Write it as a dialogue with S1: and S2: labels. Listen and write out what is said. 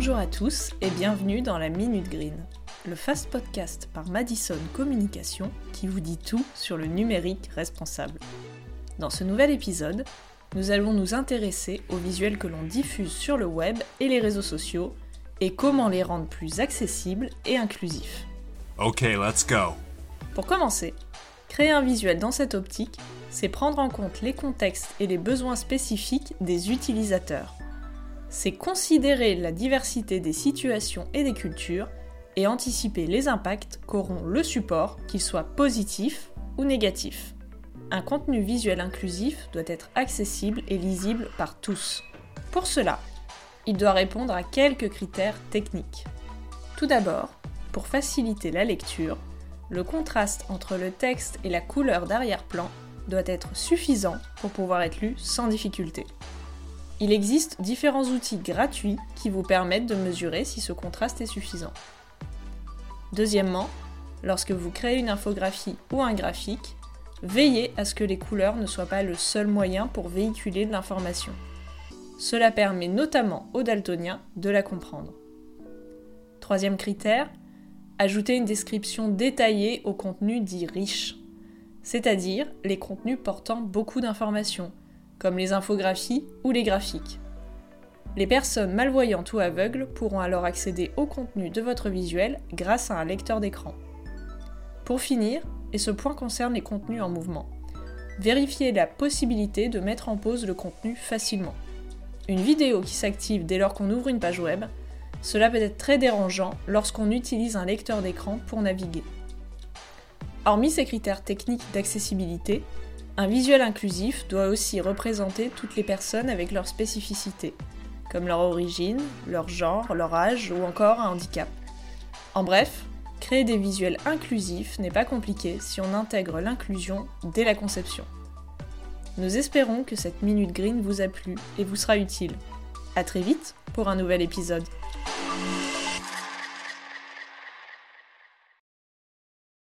S1: Bonjour à tous et bienvenue dans la Minute Green, le fast podcast par Madison Communication qui vous dit tout sur le numérique responsable. Dans ce nouvel épisode, nous allons nous intéresser aux visuels que l'on diffuse sur le web et les réseaux sociaux et comment les rendre plus accessibles et inclusifs.
S2: Ok, let's go.
S1: Pour commencer, créer un visuel dans cette optique, c'est prendre en compte les contextes et les besoins spécifiques des utilisateurs. C'est considérer la diversité des situations et des cultures et anticiper les impacts qu'auront le support, qu'il soit positif ou négatif. Un contenu visuel inclusif doit être accessible et lisible par tous. Pour cela, il doit répondre à quelques critères techniques. Tout d'abord, pour faciliter la lecture, le contraste entre le texte et la couleur d'arrière-plan doit être suffisant pour pouvoir être lu sans difficulté. Il existe différents outils gratuits qui vous permettent de mesurer si ce contraste est suffisant. Deuxièmement, lorsque vous créez une infographie ou un graphique, veillez à ce que les couleurs ne soient pas le seul moyen pour véhiculer de l'information. Cela permet notamment aux daltoniens de la comprendre. Troisième critère, ajouter une description détaillée au contenu dit riche, c'est-à-dire les contenus portant beaucoup d'informations, comme les infographies ou les graphiques. Les personnes malvoyantes ou aveugles pourront alors accéder au contenu de votre visuel grâce à un lecteur d'écran. Pour finir, et ce point concerne les contenus en mouvement, vérifiez la possibilité de mettre en pause le contenu facilement une vidéo qui s'active dès lors qu'on ouvre une page web, cela peut être très dérangeant lorsqu'on utilise un lecteur d'écran pour naviguer. Hormis ces critères techniques d'accessibilité, un visuel inclusif doit aussi représenter toutes les personnes avec leurs spécificités, comme leur origine, leur genre, leur âge ou encore un handicap. En bref, créer des visuels inclusifs n'est pas compliqué si on intègre l'inclusion dès la conception. Nous espérons que cette Minute Green vous a plu et vous sera utile. A très vite pour un nouvel épisode.